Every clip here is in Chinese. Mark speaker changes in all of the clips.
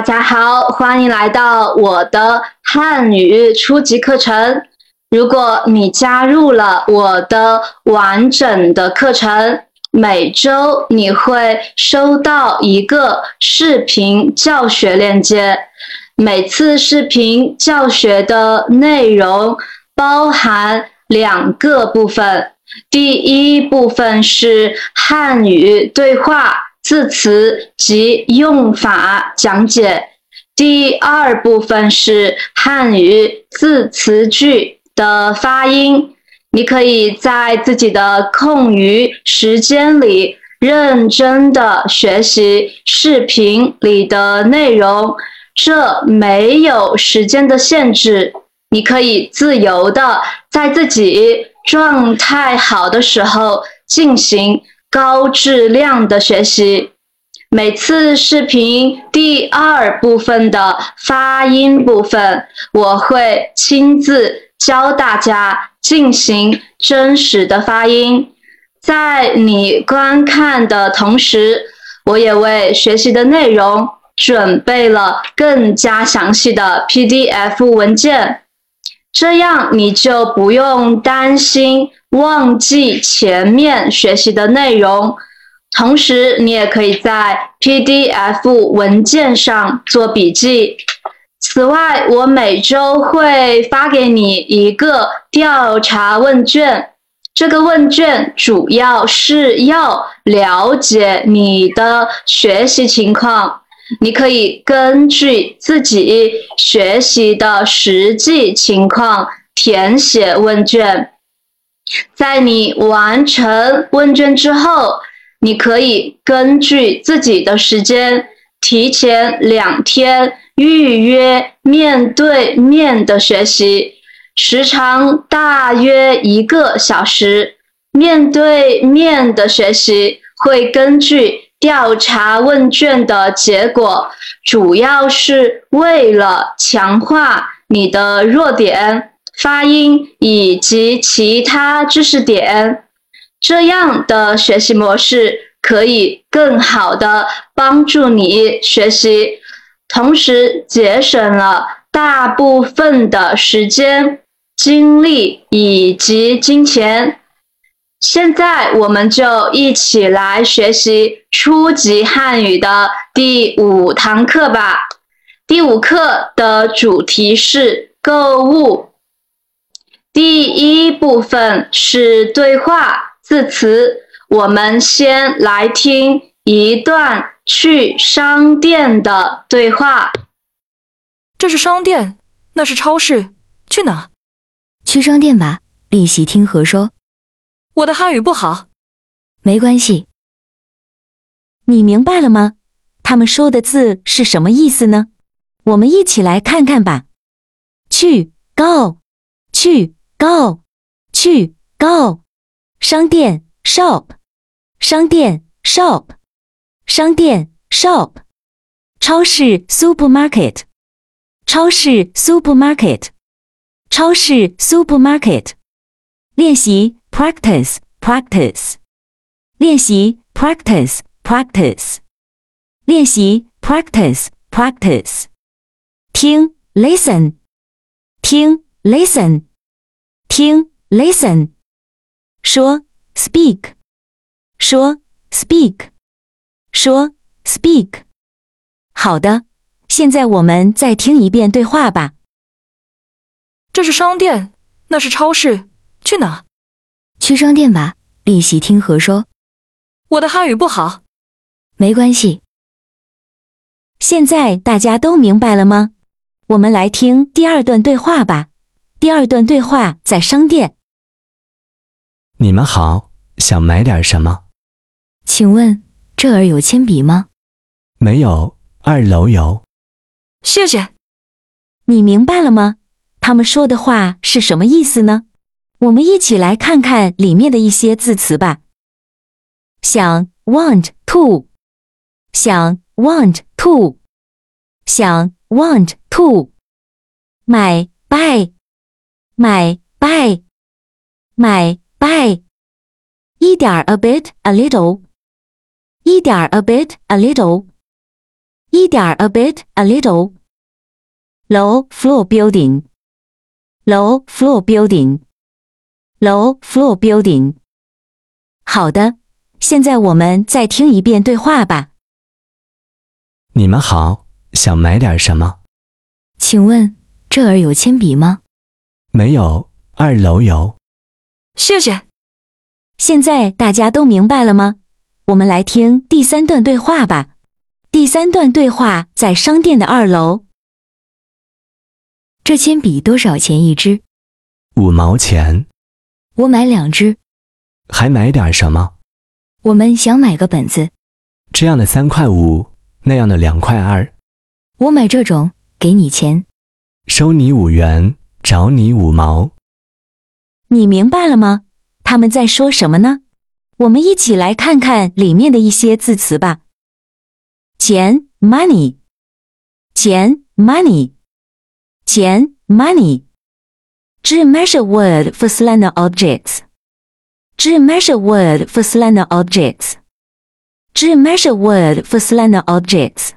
Speaker 1: 大家好，欢迎来到我的汉语初级课程。如果你加入了我的完整的课程，每周你会收到一个视频教学链接。每次视频教学的内容包含两个部分，第一部分是汉语对话。字词及用法讲解。第二部分是汉语字词句的发音。你可以在自己的空余时间里认真的学习视频里的内容，这没有时间的限制。你可以自由的在自己状态好的时候进行。高质量的学习，每次视频第二部分的发音部分，我会亲自教大家进行真实的发音。在你观看的同时，我也为学习的内容准备了更加详细的 PDF 文件，这样你就不用担心。忘记前面学习的内容，同时你也可以在 PDF 文件上做笔记。此外，我每周会发给你一个调查问卷，这个问卷主要是要了解你的学习情况，你可以根据自己学习的实际情况填写问卷。在你完成问卷之后，你可以根据自己的时间，提前两天预约面对面的学习，时长大约一个小时。面对面的学习会根据调查问卷的结果，主要是为了强化你的弱点。发音以及其他知识点，这样的学习模式可以更好的帮助你学习，同时节省了大部分的时间、精力以及金钱。现在，我们就一起来学习初级汉语的第五堂课吧。第五课的主题是购物。第一部分是对话字词，我们先来听一段去商店的对话。
Speaker 2: 这是商店，那是超市，去哪？
Speaker 3: 去商店吧。丽喜听和说。
Speaker 2: 我的汉语不好，
Speaker 3: 没关系。你明白了吗？他们说的字是什么意思呢？我们一起来看看吧。去，go，去。Go，去 Go，商店 Shop，商店 Shop，商店 Shop，超市 Supermarket，超市 Supermarket，超市 Supermarket，练习 Practice Practice，练习 Practice Practice，练习 Practice Practice，听 Listen，听 Listen。听，listen，说，speak，说，speak，说，speak。好的，现在我们再听一遍对话吧。
Speaker 2: 这是商店，那是超市，去哪？
Speaker 3: 去商店吧。丽喜听和说。
Speaker 2: 我的汉语不好，
Speaker 3: 没关系。现在大家都明白了吗？我们来听第二段对话吧。第二段对话在商店。
Speaker 4: 你们好，想买点什么？
Speaker 3: 请问这儿有铅笔吗？
Speaker 4: 没有，二楼有。
Speaker 2: 谢谢。
Speaker 3: 你明白了吗？他们说的话是什么意思呢？我们一起来看看里面的一些字词吧。想 want to，想 want to，想 want to，买 buy。买 buy 买 buy 一点 a bit a little 一点 a bit a little 一点儿 a bit a little。low floor building。low floor building。low floor building。好的，现在我们再听一遍对话吧。
Speaker 4: 你们好，想买点什么？
Speaker 5: 请问这儿有铅笔吗？
Speaker 4: 没有，二楼有。
Speaker 2: 谢谢。
Speaker 3: 现在大家都明白了吗？我们来听第三段对话吧。第三段对话在商店的二楼。
Speaker 5: 这铅笔多少钱一支？
Speaker 4: 五毛钱。
Speaker 5: 我买两支。
Speaker 4: 还买点什么？
Speaker 5: 我们想买个本子。
Speaker 4: 这样的三块五，那样的两块二。
Speaker 5: 我买这种，给你钱。
Speaker 4: 收你五元，找你五毛。
Speaker 3: 你明白了吗？他们在说什么呢？我们一起来看看里面的一些字词吧。钱 （money），钱 （money），钱 （money）。知 measure word for slender objects。知 measure word for slender objects。知 measure word for slender objects。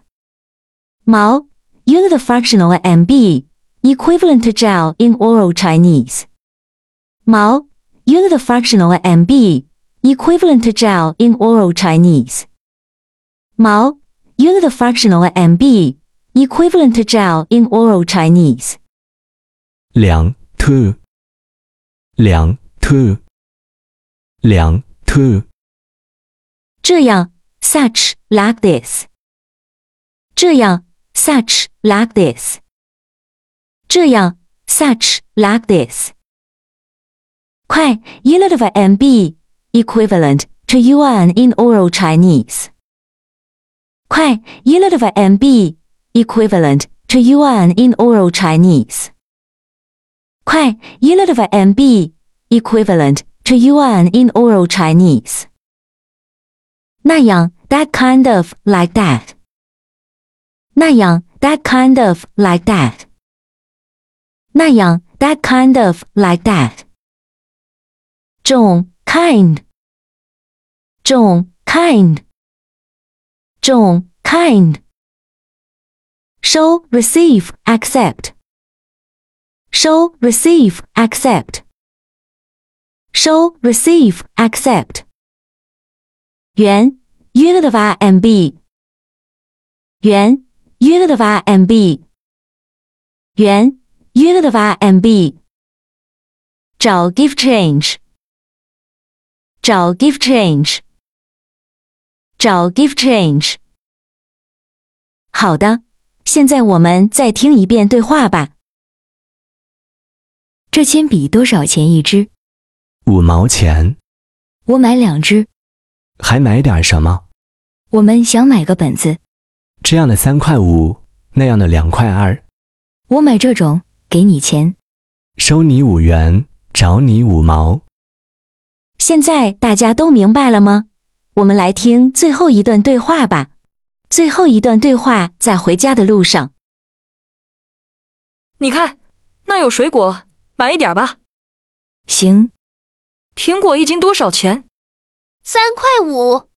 Speaker 3: 毛 unit fractional MB equivalent to gel in oral Chinese。毛 unit fractional MB equivalent to gel in oral Chinese. 毛 unit fractional MB equivalent to gel in oral Chinese.
Speaker 4: 两 two 两 two 两 two
Speaker 3: 这样 such like this. 这样 such like this. 这样 such like this. 快 unit of MB equivalent to yuan in oral Chinese. 快 unit of MB equivalent to yuan in oral Chinese. 快 unit of MB equivalent to yuan in oral Chinese. 那样 that kind of like that. 那样 that kind of like that. 那样 that kind of like that. 种 kind 种 kind 种 kind 收 receive accept 收 receive accept 收 receive accept 元 unit of RMB 元 unit of RMB 元 RMB 找 give change 找 give change，找 give change。好的，现在我们再听一遍对话吧。
Speaker 5: 这铅笔多少钱一支？
Speaker 4: 五毛钱。
Speaker 5: 我买两支。
Speaker 4: 还买点什么？
Speaker 5: 我们想买个本子。
Speaker 4: 这样的三块五，那样的两块二。
Speaker 5: 我买这种，给你钱。
Speaker 4: 收你五元，找你五毛。
Speaker 3: 现在大家都明白了吗？我们来听最后一段对话吧。最后一段对话在回家的路上。
Speaker 2: 你看，那有水果，买一点吧。
Speaker 5: 行。
Speaker 2: 苹果一斤多少钱？
Speaker 6: 三块五。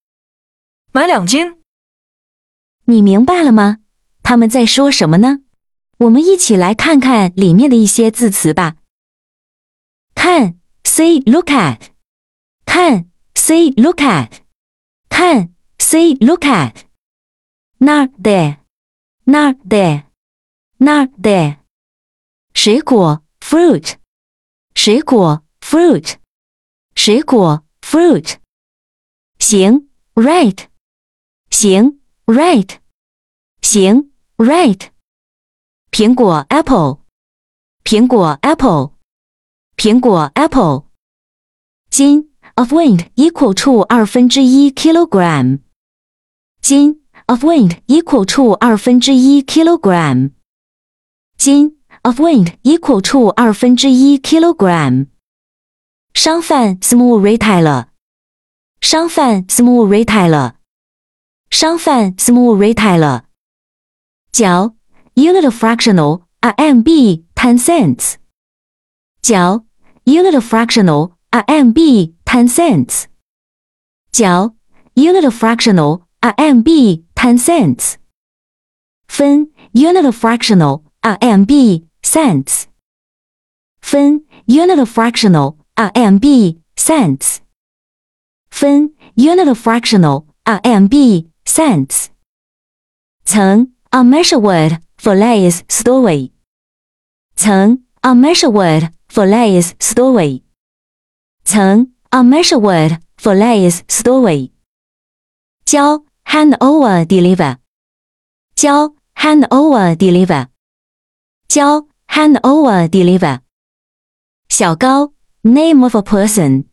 Speaker 2: 买两斤。
Speaker 3: 你明白了吗？他们在说什么呢？我们一起来看看里面的一些字词吧。看，see look at。看，see look at。看，see look at。那儿的那儿的那儿的。水果 fruit，水果 fruit，水果 fruit。行 right，行 right，行 right。苹果 apple，苹果 apple，苹果 apple。斤 of wind equal to 二分之一 kilogram。斤 of wind equal to 二分之一 kilogram。斤 of wind equal to 二分之一 kilogram。商贩 small retailer。商贩 small retailer。商贩 small retailer。脚 unit fractional RMB ten cents。角 unit fractional RMB ten cents。角 unit fractional RMB ten cents。 分 unit of fractional RMB cents，分 unit of fractional RMB cents，分 unit of fractional RMB cents。曾 a measure word for layers story，曾 a measure word for layers story，曾 a measure word for layers story。交 hand over deliver，交 hand over deliver，交 hand over deliver。小高 name of a person，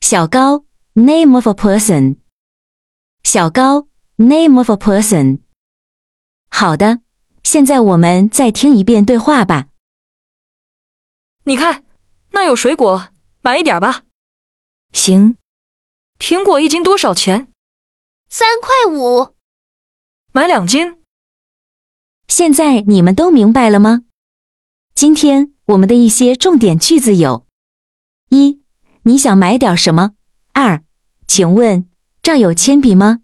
Speaker 3: 小高 name of a person，小高 name of a person。好的， 现在我们再听一遍对话吧。
Speaker 2: 你看，那有水果，买一点吧。
Speaker 5: 行，
Speaker 2: 苹果一斤多少钱？
Speaker 6: 三块五。
Speaker 2: 买两斤。
Speaker 3: 现在你们都明白了吗？今天我们的一些重点句子有：一，你想买点什么？二，请问这儿有铅笔吗？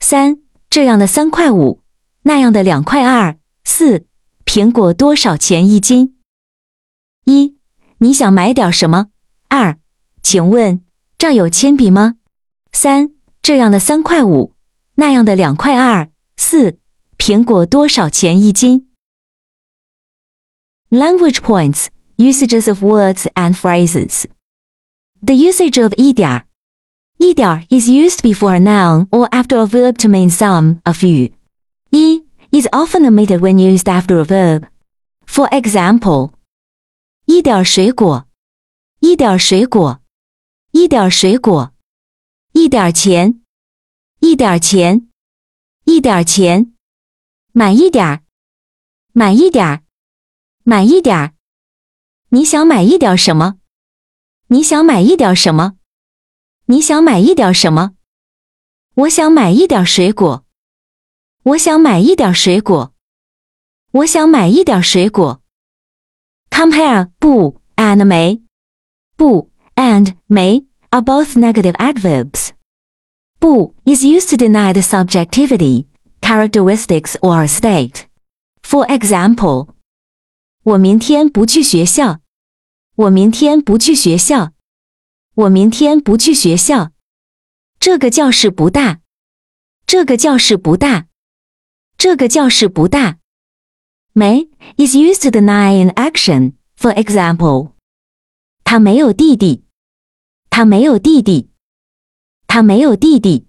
Speaker 3: 三，这样的三块五，那样的两块二。四，苹果多少钱一斤？一，你想买点什么？二，请问这儿有铅笔吗？三，这样的三块五，那样的两块二。四，苹果多少钱一斤？Language points, usages of words and phrases. The usage of 一点儿，一点儿 is used before a noun or after a verb to mean some, a few. 一 is often omitted when used after a verb. For example, 一点儿水果，一点儿水果，一点儿水果，一点儿钱，一点儿钱，一点儿钱，买一点儿，买一点儿，买一点儿。你想买一点儿什么？你想买一点儿什么？你想买一点儿什么？我想买一点儿水果。我想买一点儿水果。我想买一点儿水果。Compare 不 and 没，不 and 没 are both negative adverbs. 不 is used to deny the subjectivity, characteristics or state. For example, 我明天不去学校。我明天不去学校。我明天不去学校。这个教室不大。这个教室不大。 这个教室不大。没 is used to deny an action. For example, 他没有弟弟。他没有弟弟。他没有弟弟。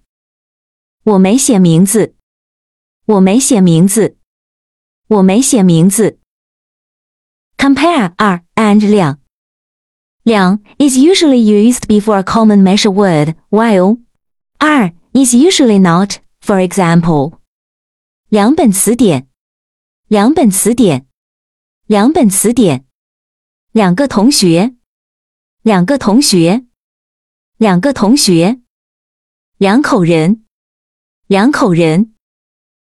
Speaker 3: 我没写名字。我没写名字。我没写名字。Compare 二 and 两。两 is usually used before a common measure word, while 二 is usually not. For example, 两本词典。两本词典。两本词典。两个同学。两个同学。两个同学。两口人。两口人。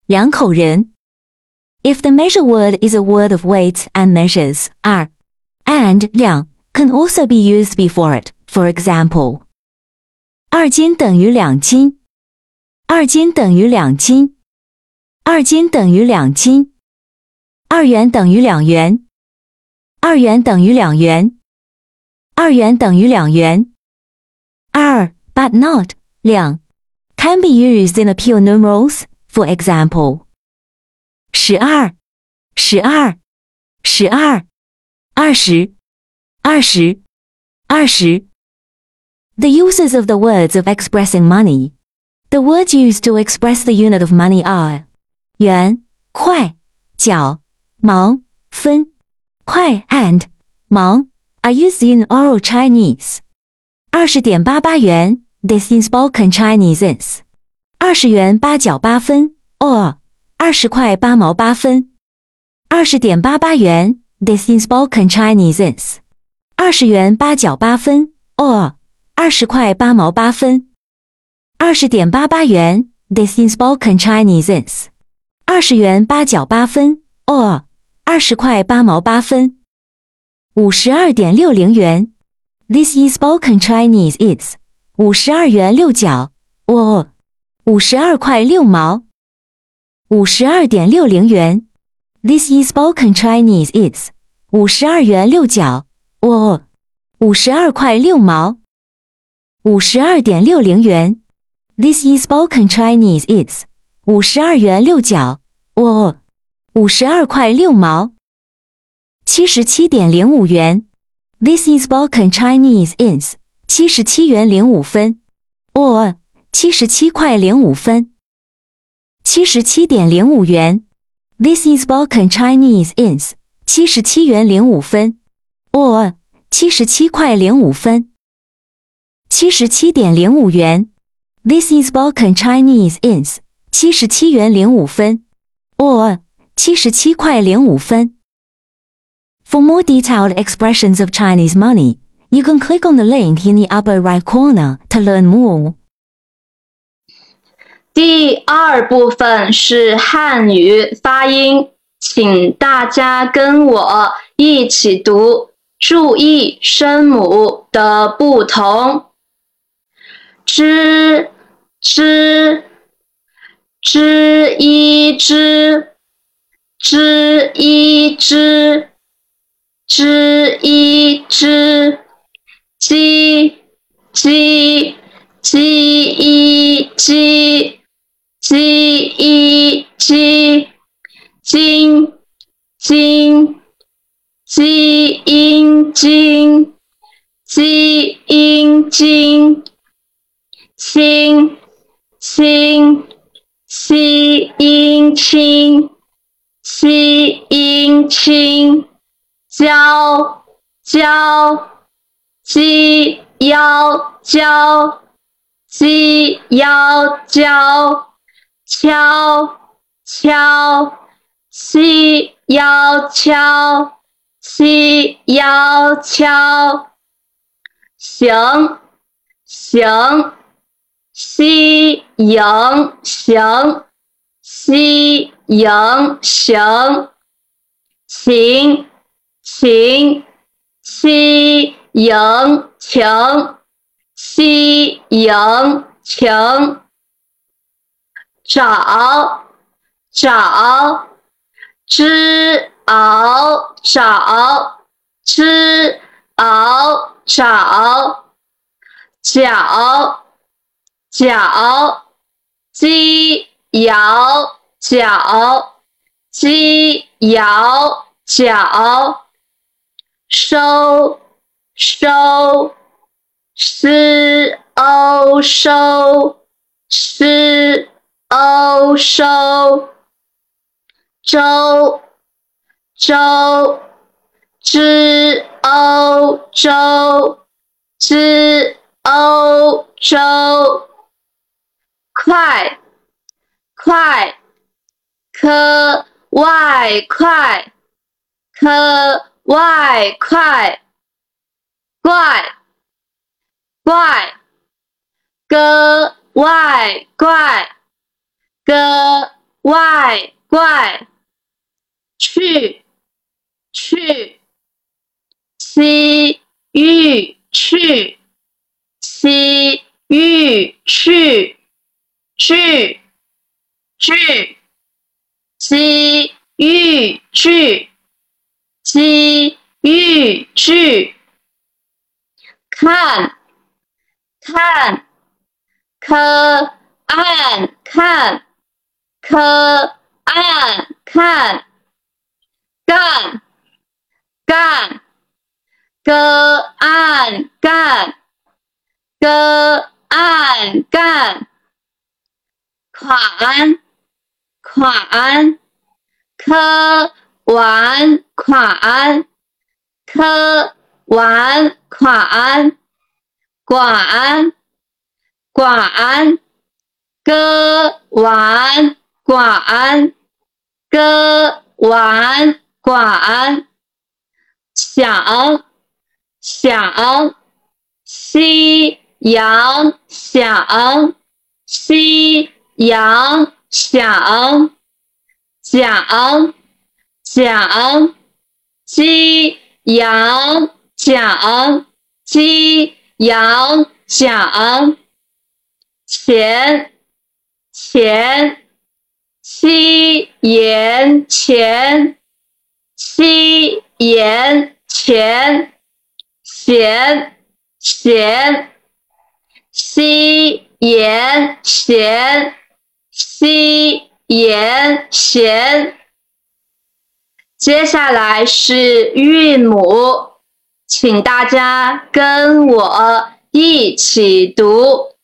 Speaker 3: 两口人。If the measure word is a word of weight and measures, 二 and 两 can also be used before it. For example, 二斤等于两斤。二斤等于两斤。二斤等于两斤。二元等于两元。二元等于两元。二元等于两元。二 but not 两 can be used in the pure numerals. For example, 十二，十二，十二，二十，二十，二十。The uses of the words of expressing money. The words used to express the unit of money are 元、块、角、毛、分。块 and 毛 are used in oral Chinese. 二十点八八元，this is spoken Chinese is 二十元八角八分，or 二十块八毛八分，二十点八八元。This is spoken Chinese is 二十元八角八分，or 二十块八毛八分，二十点八八元。This is spoken Chinese is 二十元八角八分，or 二十块八毛八分，五十二点六零元。This is spoken Chinese It's 五十二元六角，or 五十二块六毛。五十二点六零元。This is spoken Chinese. It's 五十二元六角。哦，五十二块六毛。五十二点六零元。This is spoken Chinese. It's 五十二元六角。哦，五十二块六毛。七十七点零五元。This is spoken Chinese. Is 七十七元零五分。哦，七十七块零五分。七十七点零五元。This is spoken Chinese. Is 七十七元零五分。哦，七十七块零五分。七十七点零五元。This is spoken Chinese. Is 七十七元零五分。哦，七十七块零五分。For more detailed expressions of Chinese money, you can click on the link in the upper right corner to learn more.
Speaker 1: 第二部分是汉语发音，请大家跟我一起读，注意声母的不同。知知知一知知一知知一知鸡鸡鸡一鸡。鸡一鸡，金金鸡阴金，鸡阴金，清清鸡阴清，鸡阴清，交交鸡腰交，鸡腰交。敲敲，西腰敲，西腰敲，行行，西营行，西营行，晴晴，西营晴，西营晴。找找，知熬找，知熬找，脚脚，鸡摇脚，鸡摇脚，收收，诗欧收诗。欧收，周周，知欧洲，知欧洲，快快，科外快，科外快，怪怪，哥外怪。个外怪，去去，西域去，西域去，去去，西域去，西域去，看看，可按看。可按看，干干，个按干，个按干，款款，科完款，科完款，管管，割完。管，割完管，想想，夕阳想，夕羊想，讲讲，鸡羊讲，鸡羊讲，钱钱。七言钱，七言钱，闲闲，七言闲，西言闲。接下来是韵母，请大家跟我一起读。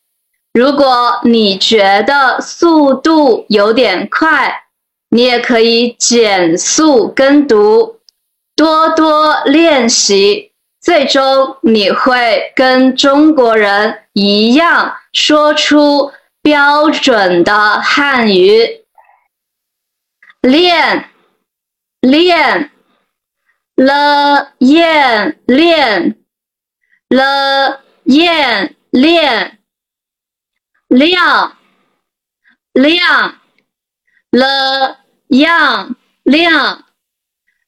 Speaker 1: 如果你觉得速度有点快，你也可以减速跟读，多多练习，最终你会跟中国人一样说出标准的汉语。练，练，了燕练，了燕练。亮，亮，了样亮，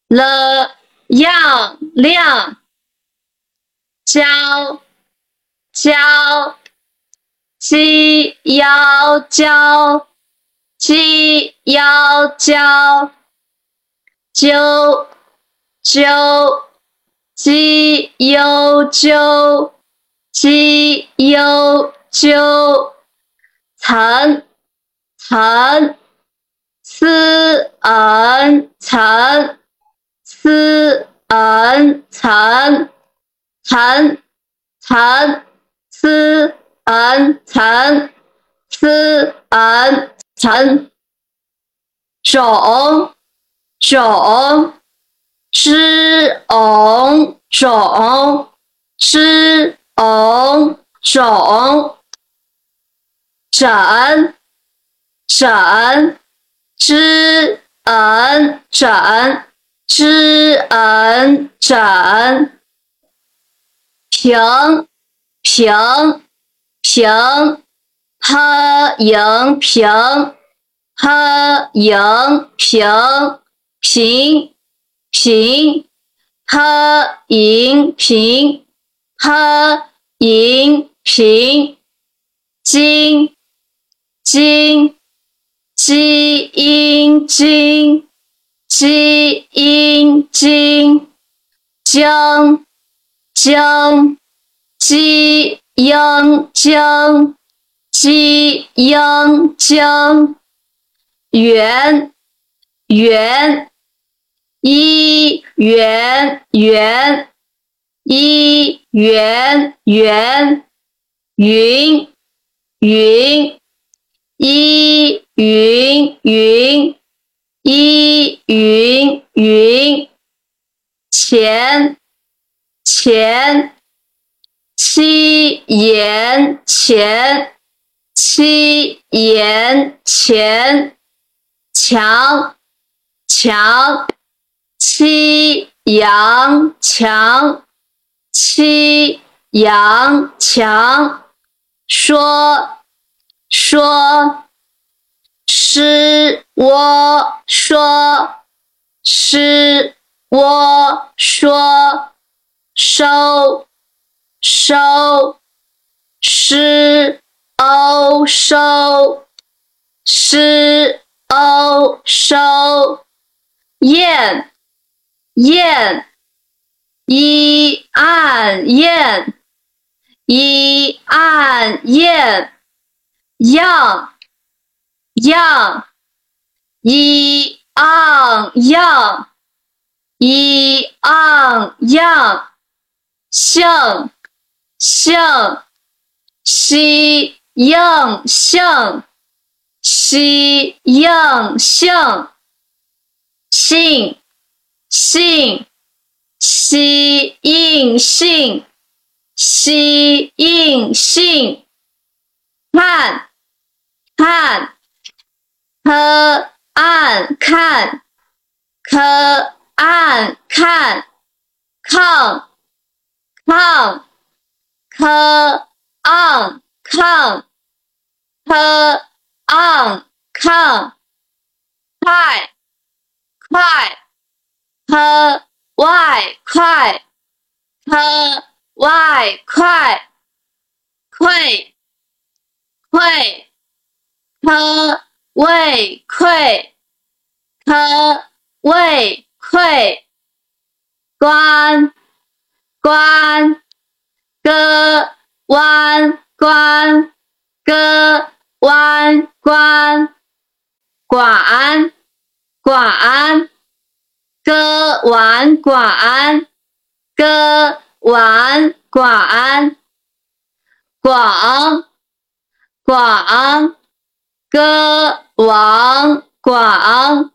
Speaker 1: 了样亮，教，教，鸡腰教，鸡腰教，揪，揪，鸡又揪，鸡又揪。层层，c n 层，c n 层层层，c n 层，c n 层，种种，zh ong 种，zh ong 种。枕，枕，zh n 枕，zh n 枕，平，平，平，h 迎平，h 迎平，平，平，h 迎平，h 迎平，金。金，基因金，基因金，江，江，基因江，基因江，圆，圆，一圆圆，一圆圆，云，云。一云云，一云云，钱钱，七言钱，七言钱，强强，七阳强，七阳强，说。说，是我说，是我说，收，收，是哦收，是哦收，雁，雁，一按雁，一按雁。样样一昂样一昂样像像西样像西样像信信西应信西应信看。看，可按看，可按看，抗，抗，可按抗，可按抗，快，快，可外快，可外快，快，快。可胃溃，科胃溃，关关，歌弯关，歌弯关，管管，歌完管，歌完管，广广。歌王广，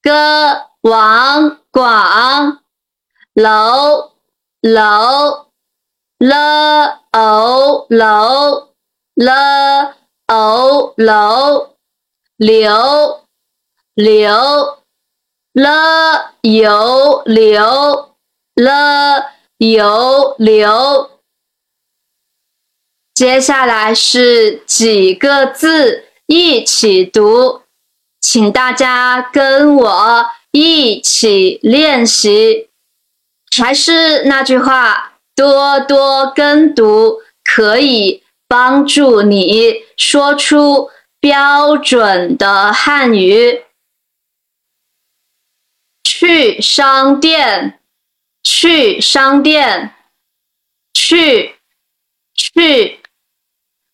Speaker 1: 歌王广，楼楼了哦楼了哦楼，流流了有流了有流。接下来是几个字？一起读，请大家跟我一起练习。还是那句话，多多跟读可以帮助你说出标准的汉语。去商店，去商店，去去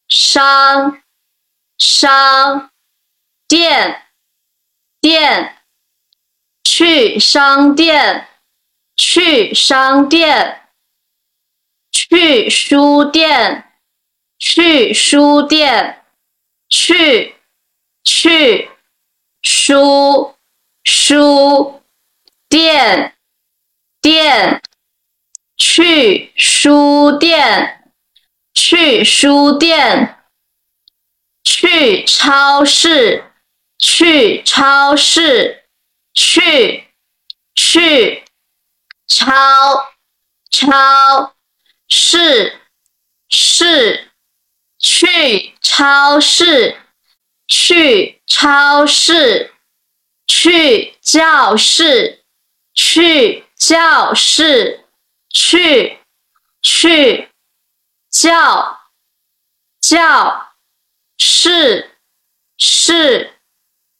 Speaker 1: 商。商店店去商店去商店去书店去书店去去书书店店去书店去书店。去超市，去超市，去去超超是是，去超市，去超市，去教室，去教室，去去教教。室是，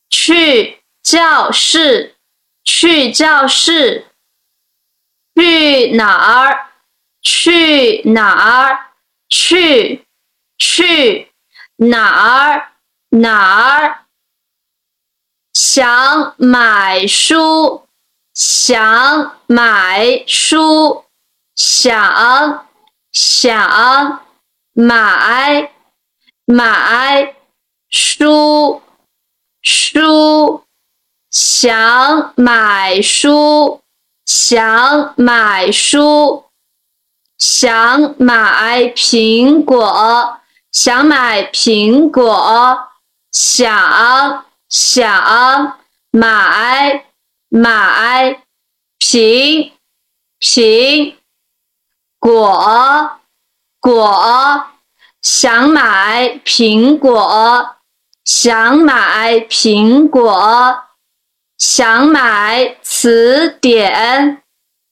Speaker 1: 去教室，去教室，去哪儿？去哪儿？去去哪儿？哪儿？想买书，想买书，想想买。买书书，想买书，想买书，想买苹果，想买苹果，想想买买苹苹果果。想买苹果，想买苹果，想买词典，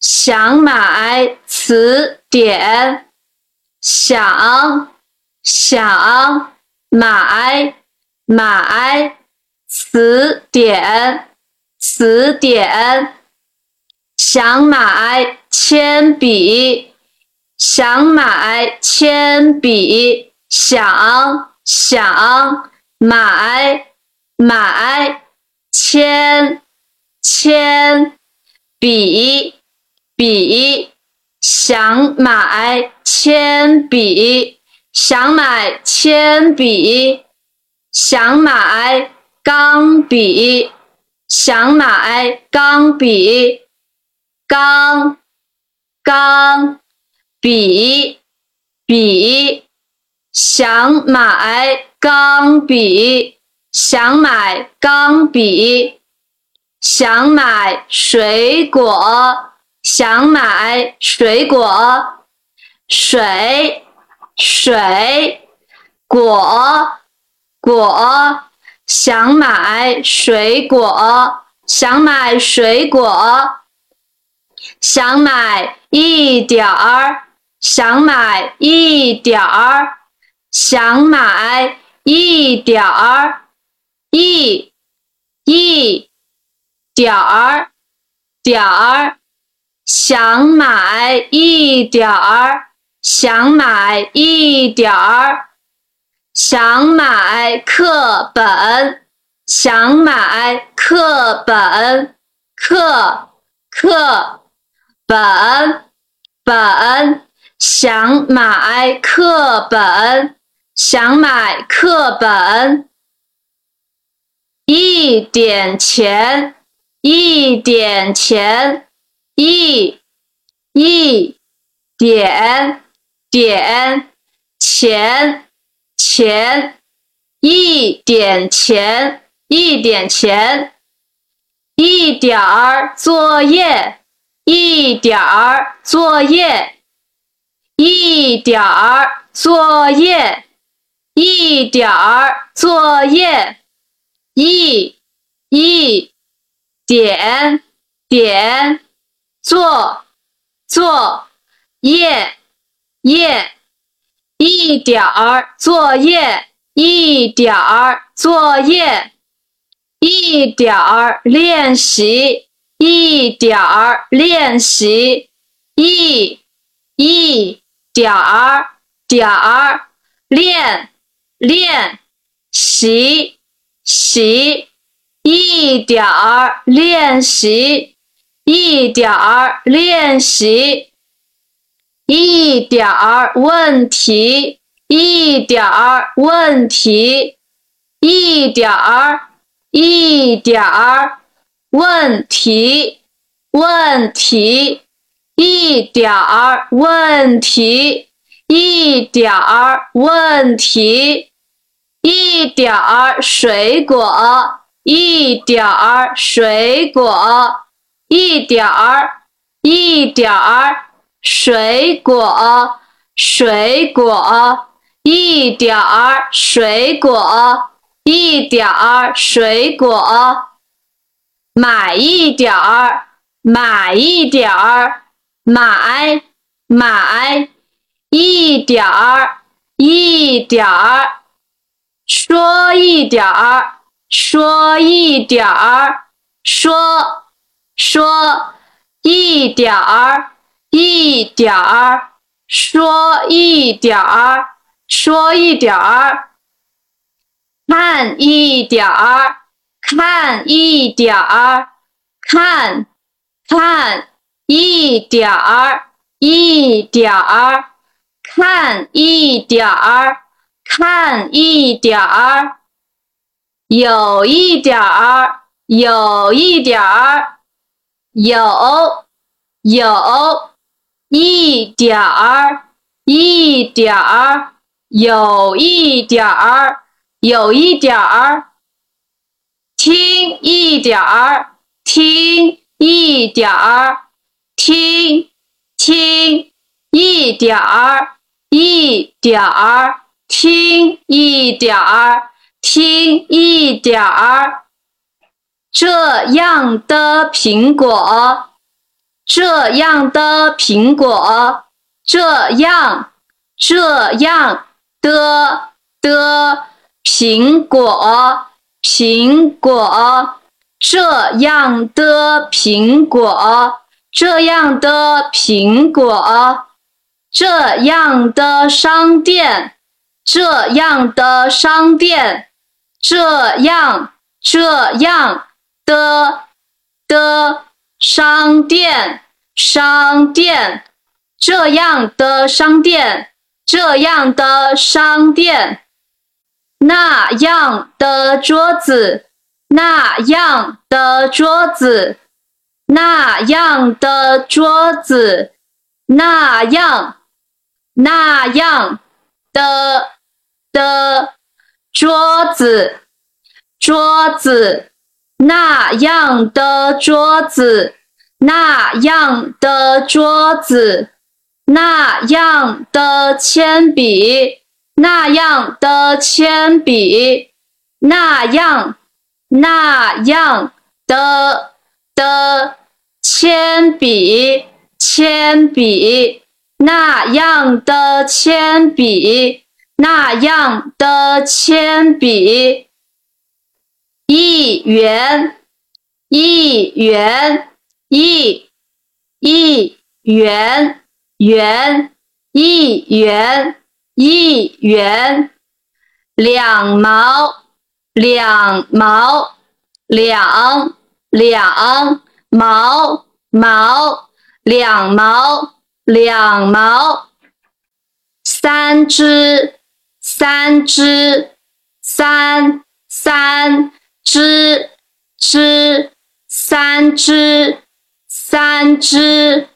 Speaker 1: 想买词点，想想买买词典，词典，想买铅笔。想买铅笔，想想买买铅铅笔笔，想买铅笔，想买铅笔，想买钢笔，想买钢笔，钢钢。笔笔，想买钢笔，想买钢笔，想买水果，想买水果，水水果果，想买水果，想买水果，想买一点儿。想买一点儿，想买一点儿，一一点儿点儿，想买一点儿，想买一点儿，想买课本，想买课本，课课本本，想买课本，想买课本。一点钱，一点钱，一一点点钱钱，一点钱，一点钱，一点儿作业，一点儿作业，一点儿作业，一点儿作业。一一点点做作业业一点儿作业一点儿作业一点儿练习一点儿练习一一点儿点儿练练习。习一点儿练习，一点儿练习，一点儿问题，一点儿问题，一点儿一点儿问题，问题，一点儿问题，一点儿问题。一点儿水果，一点儿水果，一点儿，一点儿水果，水果，一点儿水果，一点儿水果，买一点儿，买一点儿，买，买，一点儿，一点儿。说一点儿，说一点儿，说说一点儿，一点儿，说一点儿，说一点儿，看一点儿，看一点儿，看看一点儿，一点儿，看一点儿。看一点儿，有一点儿，有一点儿，有有一点儿，一点儿，有一点儿，有一点儿，听一点儿，听一点儿，听听一点儿，一点儿。听一点儿，听一点儿，这样的苹果，这样的苹果，这样这样的的苹果，苹果，这样的苹果，这样的苹果，这样的商店。这样的商店，这样这样的的商店，商店，这样的商店，这样的商店，那样的桌子，那样的桌子，那样的桌子，那样那样的。的桌子，桌子，那样的桌子，那样的桌子，那样的铅笔，那样的铅笔，那样那样的的铅笔，铅笔，那样的铅笔。那样的铅笔。一元，一元，一，一元，元，一元，一元，两毛，两毛，两，两毛，毛，两毛，两毛，三只，三只，三，三。只只三只三只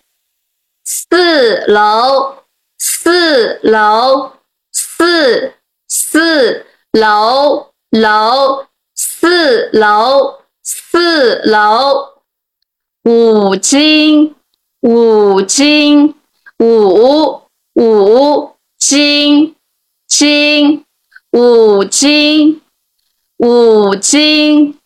Speaker 1: 四楼四楼四四楼楼四楼四楼五斤五斤五五斤斤五斤。五斤，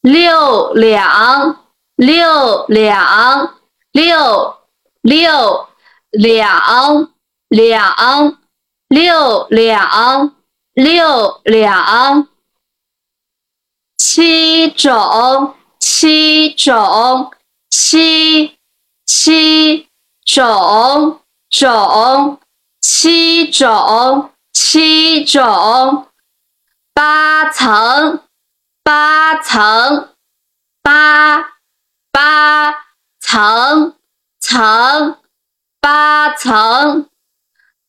Speaker 1: 六两，六两，六六两两，六两六两，七种，七种，七七种种，七种，七种。八层，八层，八八层层，八层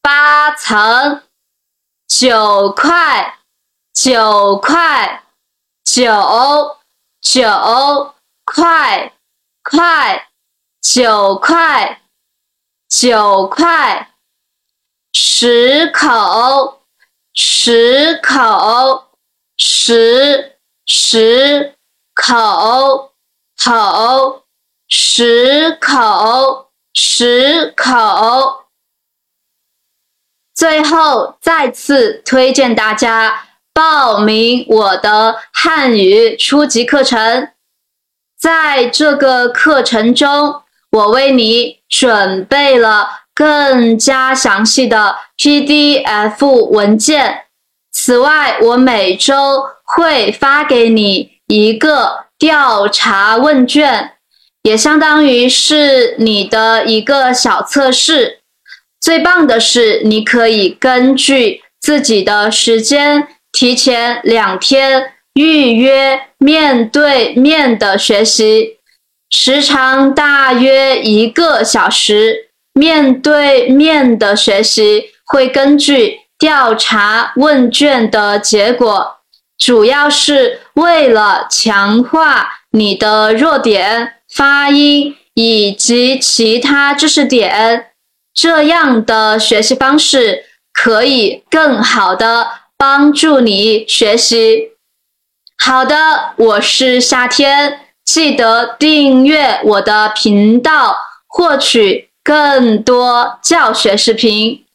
Speaker 1: 八层，九块，九块，九九块块，九块九块，十口。十口，十十口口，十口十口。最后，再次推荐大家报名我的汉语初级课程。在这个课程中，我为你准备了。更加详细的 PDF 文件。此外，我每周会发给你一个调查问卷，也相当于是你的一个小测试。最棒的是，你可以根据自己的时间，提前两天预约面对面的学习，时长大约一个小时。面对面的学习会根据调查问卷的结果，主要是为了强化你的弱点、发音以及其他知识点。这样的学习方式可以更好的帮助你学习。好的，我是夏天，记得订阅我的频道，获取。更多教学视频，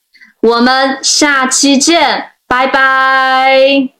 Speaker 1: 我们下期见，拜拜。